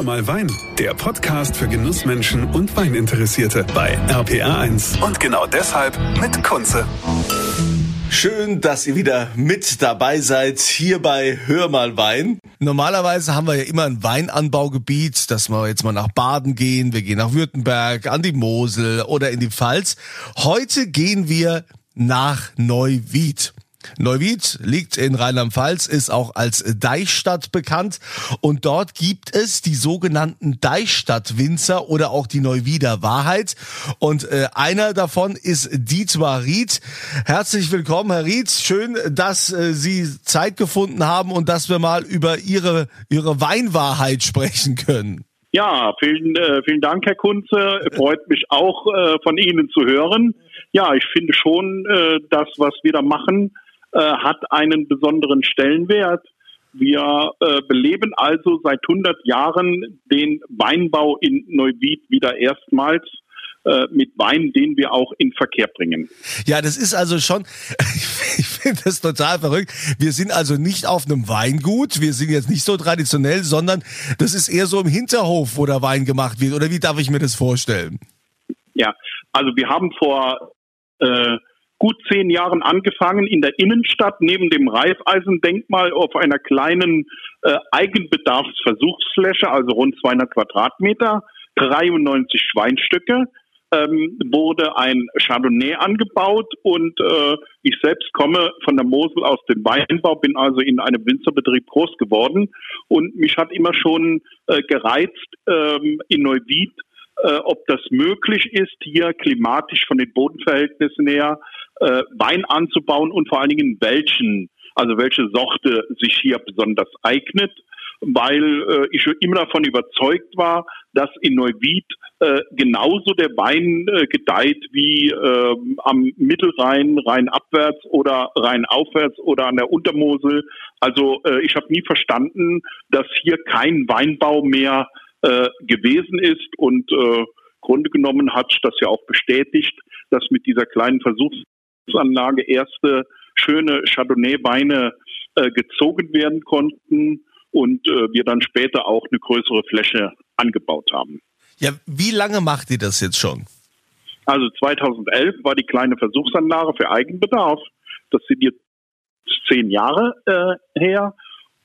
Hör mal Wein, der Podcast für Genussmenschen und Weininteressierte bei RPR1. Und genau deshalb mit Kunze. Schön, dass ihr wieder mit dabei seid hier bei Hör mal Wein. Normalerweise haben wir ja immer ein Weinanbaugebiet, dass wir jetzt mal nach Baden gehen, wir gehen nach Württemberg, an die Mosel oder in die Pfalz. Heute gehen wir nach Neuwied. Neuwied liegt in Rheinland-Pfalz, ist auch als Deichstadt bekannt und dort gibt es die sogenannten Deichstadt-Winzer oder auch die Neuwieder Wahrheit und äh, einer davon ist Dietmar Ried. Herzlich willkommen, Herr Ried. Schön, dass äh, Sie Zeit gefunden haben und dass wir mal über Ihre, Ihre Weinwahrheit sprechen können. Ja, vielen, äh, vielen Dank, Herr Kunze. Freut mich auch, äh, von Ihnen zu hören. Ja, ich finde schon, äh, das, was wir da machen, äh, hat einen besonderen Stellenwert. Wir äh, beleben also seit 100 Jahren den Weinbau in Neuwied wieder erstmals äh, mit Wein, den wir auch in Verkehr bringen. Ja, das ist also schon, ich finde das total verrückt. Wir sind also nicht auf einem Weingut, wir sind jetzt nicht so traditionell, sondern das ist eher so im Hinterhof, wo der Wein gemacht wird. Oder wie darf ich mir das vorstellen? Ja, also wir haben vor äh, gut zehn Jahren angefangen, in der Innenstadt neben dem Reifeisendenkmal auf einer kleinen äh, Eigenbedarfsversuchsfläche, also rund 200 Quadratmeter, 93 Schweinstücke, ähm, wurde ein Chardonnay angebaut und äh, ich selbst komme von der Mosel aus dem Weinbau, bin also in einem Winzerbetrieb groß geworden und mich hat immer schon äh, gereizt, ähm, in Neuwied äh, ob das möglich ist, hier klimatisch von den Bodenverhältnissen her äh, Wein anzubauen und vor allen Dingen welchen, also welche Sorte sich hier besonders eignet, weil äh, ich immer davon überzeugt war, dass in Neuwied äh, genauso der Wein äh, gedeiht wie äh, am Mittelrhein, Rheinabwärts oder Rheinaufwärts oder an der Untermosel. Also äh, ich habe nie verstanden, dass hier kein Weinbau mehr äh, gewesen ist und äh, Grunde genommen hat das ja auch bestätigt, dass mit dieser kleinen Versuchsanlage erste schöne Chardonnay-Weine äh, gezogen werden konnten und äh, wir dann später auch eine größere Fläche angebaut haben. Ja, wie lange macht ihr das jetzt schon? Also 2011 war die kleine Versuchsanlage für Eigenbedarf. Das sind jetzt zehn Jahre äh, her.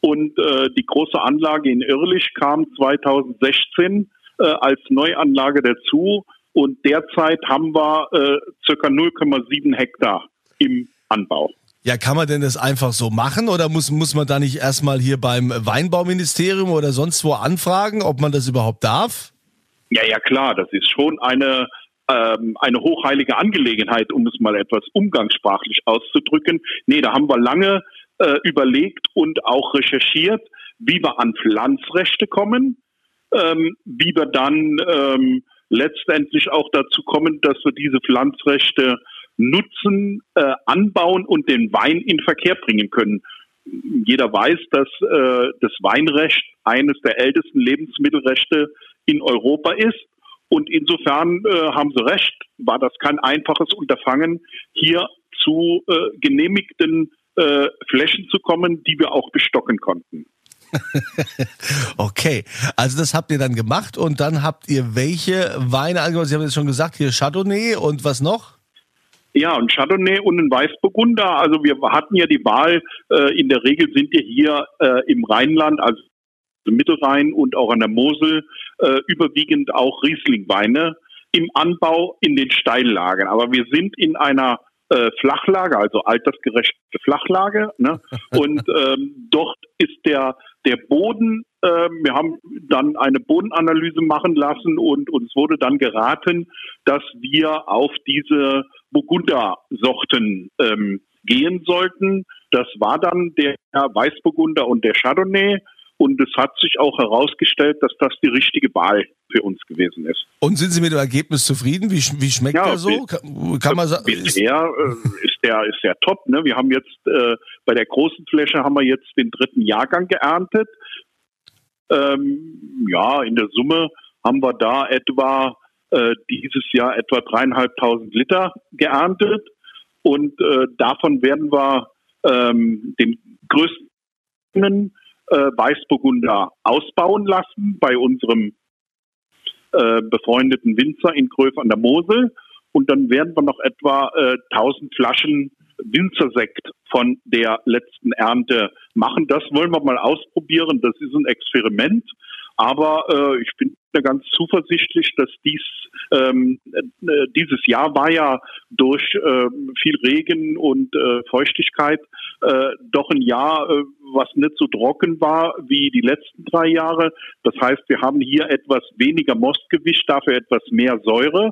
Und äh, die große Anlage in Irrlich kam 2016 äh, als Neuanlage dazu. Und derzeit haben wir äh, circa 0,7 Hektar im Anbau. Ja, kann man denn das einfach so machen oder muss, muss man da nicht erstmal hier beim Weinbauministerium oder sonst wo anfragen, ob man das überhaupt darf? Ja, ja, klar, das ist schon eine, ähm, eine hochheilige Angelegenheit, um es mal etwas umgangssprachlich auszudrücken. Nee, da haben wir lange äh, überlegt und auch recherchiert, wie wir an Pflanzrechte kommen, ähm, wie wir dann ähm, letztendlich auch dazu kommen, dass wir diese Pflanzrechte nutzen, äh, anbauen und den Wein in Verkehr bringen können. Jeder weiß, dass äh, das Weinrecht eines der ältesten Lebensmittelrechte in Europa ist. Und insofern äh, haben Sie recht, war das kein einfaches Unterfangen, hier zu äh, genehmigten äh, Flächen zu kommen, die wir auch bestocken konnten. okay, also das habt ihr dann gemacht und dann habt ihr welche Weine angebaut? Sie haben jetzt schon gesagt, hier Chardonnay und was noch? Ja, und Chardonnay und ein Weißburgunder. Also wir hatten ja die Wahl, äh, in der Regel sind wir hier äh, im Rheinland, also im Mittelrhein und auch an der Mosel, äh, überwiegend auch Rieslingweine im Anbau in den Steillagen. Aber wir sind in einer äh, Flachlage, also altersgerechte Flachlage. Ne? Und ähm, dort ist der, der Boden, äh, wir haben dann eine Bodenanalyse machen lassen und uns wurde dann geraten, dass wir auf diese Burgunder-Sorten ähm, gehen sollten. Das war dann der Weißburgunder und der Chardonnay. Und es hat sich auch herausgestellt, dass das die richtige Wahl für uns gewesen ist. Und sind Sie mit dem Ergebnis zufrieden? Wie, wie schmeckt ja, der so? Kann, kann man sagen? Bisher äh, ist der ist der top. Ne? Wir haben jetzt äh, bei der großen Fläche haben wir jetzt den dritten Jahrgang geerntet. Ähm, ja, in der Summe haben wir da etwa äh, dieses Jahr etwa dreieinhalbtausend Liter geerntet und äh, davon werden wir ähm, den größten äh, Weißburgunder ausbauen lassen bei unserem äh, befreundeten Winzer in Gröf an der Mosel. Und dann werden wir noch etwa äh, 1000 Flaschen Winzersekt von der letzten Ernte machen. Das wollen wir mal ausprobieren. Das ist ein Experiment. Aber äh, ich bin ganz zuversichtlich, dass dies ähm, äh, dieses Jahr war ja durch äh, viel Regen und äh, Feuchtigkeit äh, doch ein Jahr, äh, was nicht so trocken war wie die letzten drei Jahre. Das heißt, wir haben hier etwas weniger Mostgewicht, dafür etwas mehr Säure.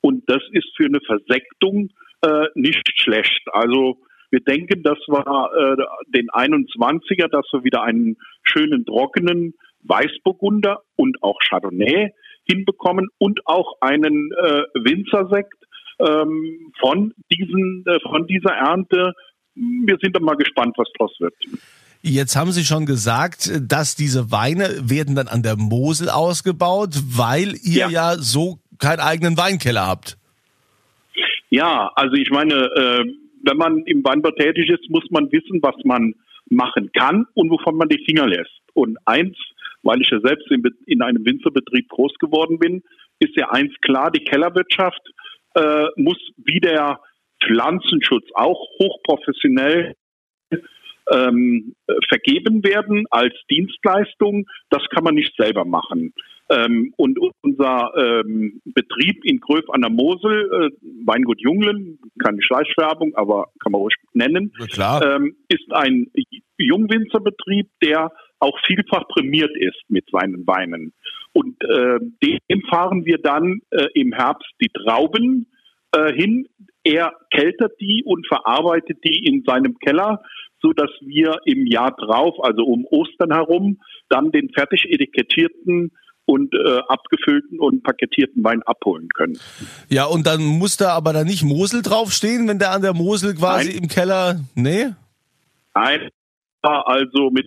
Und das ist für eine Versektung äh, nicht schlecht. Also wir denken, dass wir äh, den 21er, dass wir wieder einen schönen trockenen Weißburgunder und auch Chardonnay hinbekommen und auch einen äh, Winzersekt ähm, von diesen äh, von dieser Ernte. Wir sind dann mal gespannt, was draus wird. Jetzt haben Sie schon gesagt, dass diese Weine werden dann an der Mosel ausgebaut, weil ihr ja, ja so keinen eigenen Weinkeller habt. Ja, also ich meine, äh, wenn man im Weinbau tätig ist, muss man wissen, was man machen kann und wovon man die Finger lässt. Und eins weil ich ja selbst in, in einem Winzerbetrieb groß geworden bin, ist ja eins klar, die Kellerwirtschaft äh, muss wie der Pflanzenschutz auch hochprofessionell ähm, vergeben werden als Dienstleistung. Das kann man nicht selber machen. Ähm, und unser ähm, Betrieb in Gröf an der Mosel, äh, Weingut Junglen, keine Schleichwerbung, aber kann man ruhig nennen, ähm, ist ein Jungwinzerbetrieb, der auch vielfach prämiert ist mit seinen Weinen. Und äh, dem fahren wir dann äh, im Herbst die Trauben äh, hin. Er keltert die und verarbeitet die in seinem Keller, so dass wir im Jahr drauf, also um Ostern herum, dann den fertig etikettierten und äh, abgefüllten und paketierten Wein abholen können. Ja, und dann muss da aber da nicht Mosel draufstehen, wenn der an der Mosel quasi Nein. im Keller. Nee? Nein, also mit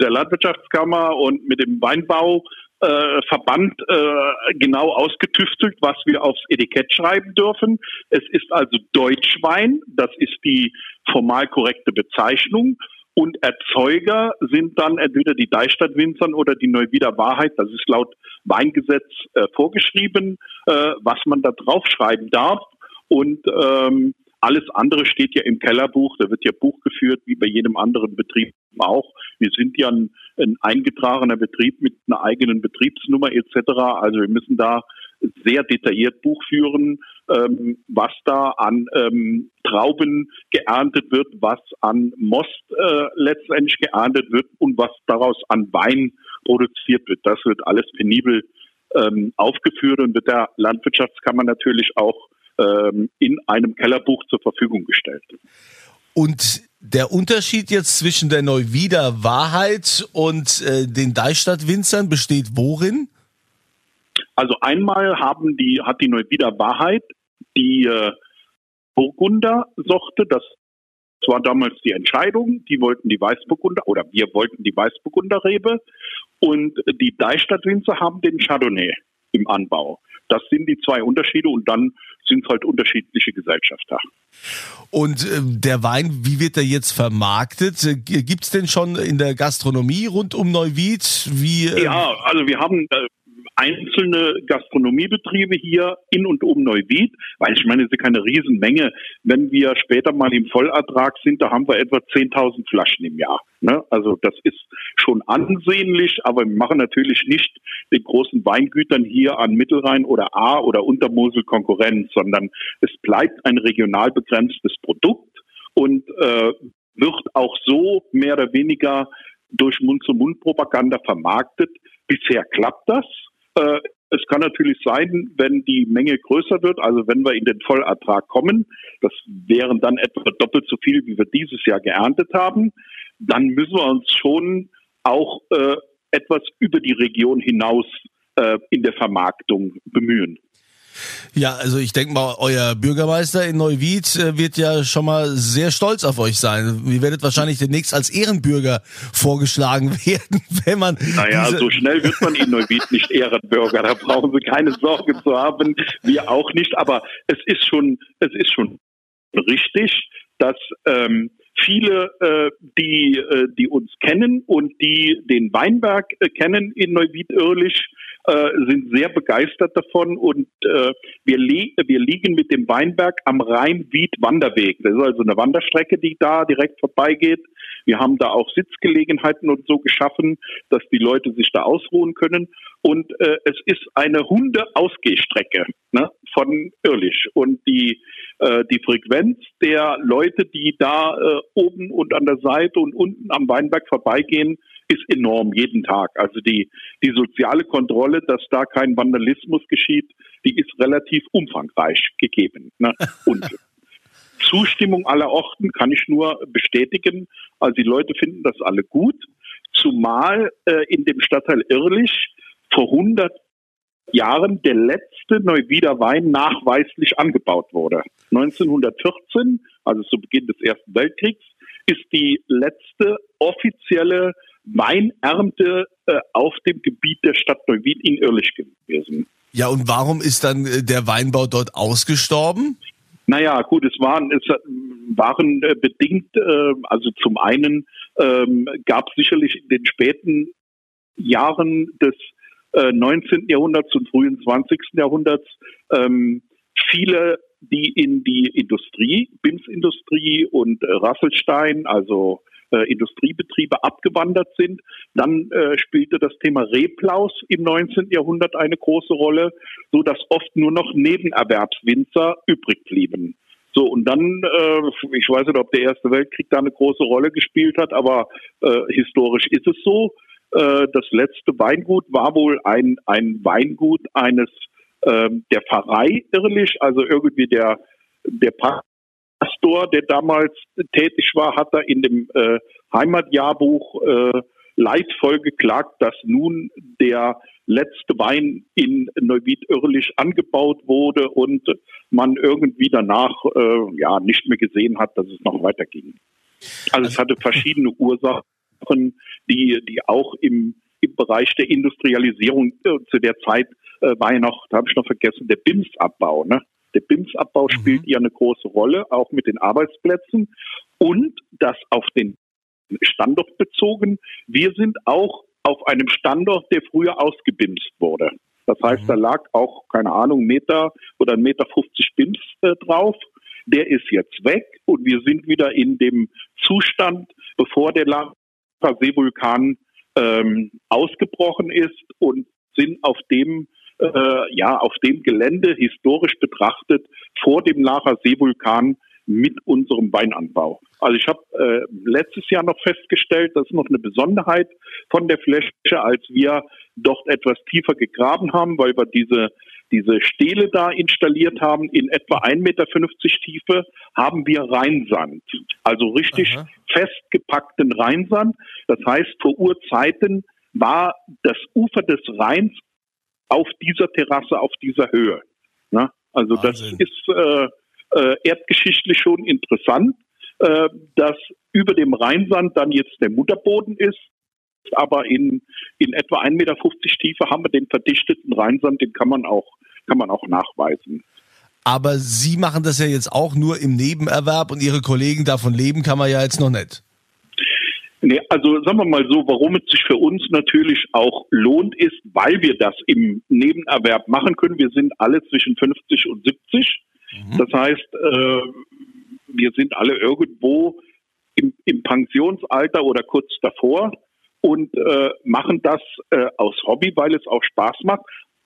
der Landwirtschaftskammer und mit dem Weinbauverband äh, äh, genau ausgetüftelt, was wir aufs Etikett schreiben dürfen. Es ist also Deutschwein, das ist die formal korrekte Bezeichnung. Und Erzeuger sind dann entweder die Deichstadtwinzern oder die Neuwieder Wahrheit. Das ist laut Weingesetz äh, vorgeschrieben, äh, was man da draufschreiben darf. Und ähm, alles andere steht ja im Kellerbuch, da wird ja Buch geführt, wie bei jedem anderen Betrieb auch. Wir sind ja ein, ein eingetragener Betrieb mit einer eigenen Betriebsnummer etc. Also wir müssen da sehr detailliert Buch führen, ähm, was da an ähm, Trauben geerntet wird, was an Most äh, letztendlich geerntet wird und was daraus an Wein produziert wird. Das wird alles penibel ähm, aufgeführt und wird der Landwirtschaftskammer natürlich auch ähm, in einem Kellerbuch zur Verfügung gestellt. Und der Unterschied jetzt zwischen der Neuwieder Wahrheit und äh, den Deichstadt-Winzern besteht worin? Also einmal haben die, hat die Neuwieder Wahrheit die äh, Burgunder-Sorte, das war damals die Entscheidung, die wollten die Weißburgunder oder wir wollten die Weißburgunder-Rebe und die Deichstadt-Winzer haben den Chardonnay im Anbau. Das sind die zwei Unterschiede und dann sind halt unterschiedliche Gesellschafter. Und äh, der Wein, wie wird er jetzt vermarktet? Äh, Gibt es denn schon in der Gastronomie rund um Neuwied? Wie, äh ja, also wir haben äh, einzelne Gastronomiebetriebe hier in und um Neuwied, weil ich meine, es ist keine Riesenmenge. Wenn wir später mal im Vollertrag sind, da haben wir etwa 10.000 Flaschen im Jahr. Ne? Also das ist schon ansehnlich, aber wir machen natürlich nicht den großen Weingütern hier an Mittelrhein oder A oder Untermosel Konkurrenz, sondern es bleibt ein regional begrenztes Produkt und äh, wird auch so mehr oder weniger durch Mund-zu-Mund-Propaganda vermarktet. Bisher klappt das. Äh, es kann natürlich sein, wenn die Menge größer wird, also wenn wir in den Vollertrag kommen, das wären dann etwa doppelt so viel, wie wir dieses Jahr geerntet haben, dann müssen wir uns schon auch äh, etwas über die Region hinaus äh, in der Vermarktung bemühen. Ja, also ich denke mal, euer Bürgermeister in Neuwied äh, wird ja schon mal sehr stolz auf euch sein. Ihr werdet wahrscheinlich demnächst als Ehrenbürger vorgeschlagen werden, wenn man. Naja, so schnell wird man in Neuwied nicht Ehrenbürger. Da brauchen Sie keine Sorge zu haben. Wir auch nicht. Aber es ist schon, es ist schon richtig, dass ähm, viele, äh, die, äh, die uns kennen und die den Weinberg äh, kennen in Neuwied-Irlich, äh, sind sehr begeistert davon und äh, wir, li wir liegen mit dem Weinberg am Rhein-Wied-Wanderweg. Das ist also eine Wanderstrecke, die da direkt vorbeigeht. Wir haben da auch Sitzgelegenheiten und so geschaffen, dass die Leute sich da ausruhen können. Und äh, es ist eine Hunde-Ausgehstrecke ne, von Irlich. Und die, äh, die Frequenz der Leute, die da äh, oben und an der Seite und unten am Weinberg vorbeigehen, ist enorm jeden Tag. Also die, die soziale Kontrolle, dass da kein Vandalismus geschieht, die ist relativ umfangreich gegeben. Ne? Und Zustimmung aller Orten kann ich nur bestätigen. Also die Leute finden das alle gut, zumal äh, in dem Stadtteil Irrlich vor 100 Jahren der letzte Neuwieder Wein nachweislich angebaut wurde. 1914, also zu Beginn des Ersten Weltkriegs, ist die letzte offizielle Weinernte äh, auf dem Gebiet der Stadt Neuwied in Irrlich gewesen. Ja, und warum ist dann äh, der Weinbau dort ausgestorben? Naja, gut, es waren, es waren äh, bedingt, äh, also zum einen ähm, gab es sicherlich in den späten Jahren des äh, 19. Jahrhunderts und frühen 20. Jahrhunderts ähm, viele, die in die Industrie, BIMS-Industrie und äh, Rasselstein, also äh, Industriebetriebe abgewandert sind. Dann äh, spielte das Thema Replaus im 19. Jahrhundert eine große Rolle, so dass oft nur noch Nebenerwerbswinzer übrig blieben. So, und dann, äh, ich weiß nicht, ob der Erste Weltkrieg da eine große Rolle gespielt hat, aber äh, historisch ist es so. Äh, das letzte Weingut war wohl ein, ein Weingut eines äh, der Pfarrei irrlich, also irgendwie der, der Pastor, der damals tätig war, hat er in dem äh, Heimatjahrbuch äh, leidvoll geklagt, dass nun der letzte Wein in Neuwied-Irrlich angebaut wurde und man irgendwie danach äh, ja nicht mehr gesehen hat, dass es noch weiterging. Also es hatte verschiedene Ursachen, die, die auch im, im Bereich der Industrialisierung äh, zu der Zeit äh, war ja noch, da habe ich noch vergessen, der BIMS-Abbau. Ne? Der BIMS-Abbau mhm. spielt ja eine große Rolle, auch mit den Arbeitsplätzen und das auf den Standort bezogen. Wir sind auch auf einem Standort, der früher ausgebimst wurde. Das heißt, mhm. da lag auch, keine Ahnung, Meter oder Meter 50 BIMS äh, drauf. Der ist jetzt weg und wir sind wieder in dem Zustand, bevor der Lava-Seevulkan ähm, ausgebrochen ist und sind auf dem äh, ja auf dem Gelände historisch betrachtet vor dem Lacher Seevulkan mit unserem Weinanbau. Also ich habe äh, letztes Jahr noch festgestellt, das ist noch eine Besonderheit von der Fläche, als wir dort etwas tiefer gegraben haben, weil wir diese diese Stele da installiert haben, in etwa 1,50 Meter Tiefe, haben wir Rheinsand. Also richtig Aha. festgepackten Rheinsand. Das heißt, vor Urzeiten war das Ufer des Rheins auf dieser Terrasse, auf dieser Höhe. Ne? Also Wahnsinn. das ist äh, äh, erdgeschichtlich schon interessant, äh, dass über dem Rheinsand dann jetzt der Mutterboden ist, aber in, in etwa 1,50 Meter Tiefe haben wir den verdichteten Rheinsand, den kann man auch, kann man auch nachweisen. Aber Sie machen das ja jetzt auch nur im Nebenerwerb und Ihre Kollegen davon leben kann man ja jetzt noch nicht. Nee, also sagen wir mal so, warum es sich für uns natürlich auch lohnt, ist, weil wir das im Nebenerwerb machen können. Wir sind alle zwischen 50 und 70. Mhm. Das heißt, äh, wir sind alle irgendwo im, im, Pensionsalter oder kurz davor und äh, machen das äh, aus Hobby, weil es auch Spaß macht.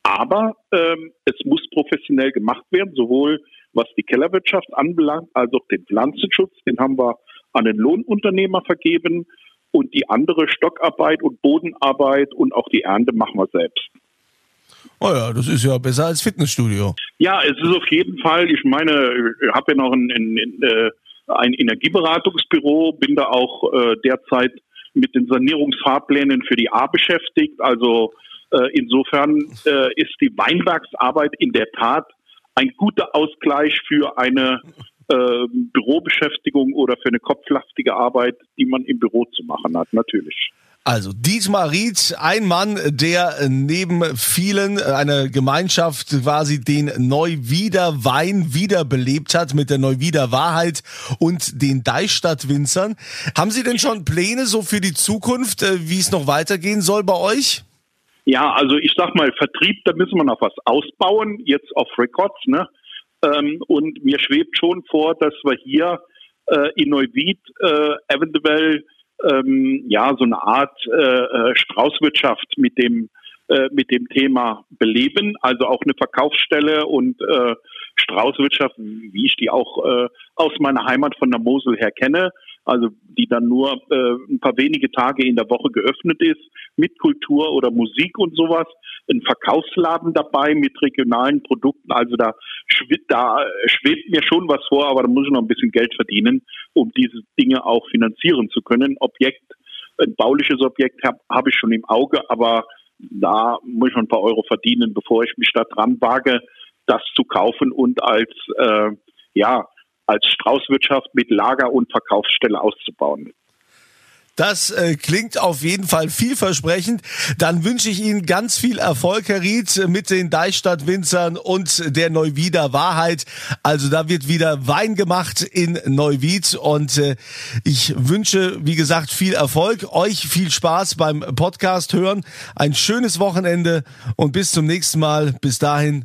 Aber ähm, es muss professionell gemacht werden, sowohl was die Kellerwirtschaft anbelangt, als auch den Pflanzenschutz. Den haben wir an den Lohnunternehmer vergeben und die andere Stockarbeit und Bodenarbeit und auch die Ernte machen wir selbst. Oh ja, das ist ja besser als Fitnessstudio. Ja, es ist auf jeden Fall. Ich meine, ich habe ja noch ein, ein, äh, ein, Energieberatungsbüro, bin da auch äh, derzeit mit den Sanierungsfahrplänen für die A beschäftigt. Also äh, insofern äh, ist die Weinbergsarbeit in der Tat ein guter Ausgleich für eine äh, Bürobeschäftigung oder für eine kopflastige Arbeit, die man im Büro zu machen hat, natürlich. Also Dietmar Ried, ein Mann, der neben vielen eine Gemeinschaft quasi den Neuwieder Wein wiederbelebt hat mit der Neuwieder Wahrheit und den Deichstadt-Winzern. Haben Sie denn schon Pläne so für die Zukunft, äh, wie es noch weitergehen soll bei euch? Ja, also ich sag mal, Vertrieb, da müssen wir noch was ausbauen, jetzt auf Records, ne? Ähm, und mir schwebt schon vor, dass wir hier äh, in Neuwied äh, eventuell ähm, ja so eine Art äh, äh, Straußwirtschaft mit dem äh, mit dem Thema beleben, also auch eine Verkaufsstelle und äh, Straußwirtschaft, wie ich die auch äh, aus meiner Heimat von der Mosel her kenne, also die dann nur äh, ein paar wenige Tage in der Woche geöffnet ist, mit Kultur oder Musik und sowas, ein Verkaufsladen dabei mit regionalen Produkten, also da, schwebt, da schwebt mir schon was vor, aber da muss ich noch ein bisschen Geld verdienen, um diese Dinge auch finanzieren zu können. Objekt, ein bauliches Objekt habe hab ich schon im Auge, aber da muss ich schon ein paar Euro verdienen, bevor ich mich da dran wage, das zu kaufen und als äh, ja als Straußwirtschaft mit Lager und Verkaufsstelle auszubauen. Das äh, klingt auf jeden Fall vielversprechend. Dann wünsche ich Ihnen ganz viel Erfolg, Herr Ried, mit den Deichstadt-Winzern und der Neuwieder Wahrheit. Also da wird wieder Wein gemacht in Neuwied und äh, ich wünsche, wie gesagt, viel Erfolg. Euch viel Spaß beim Podcast hören. Ein schönes Wochenende und bis zum nächsten Mal. Bis dahin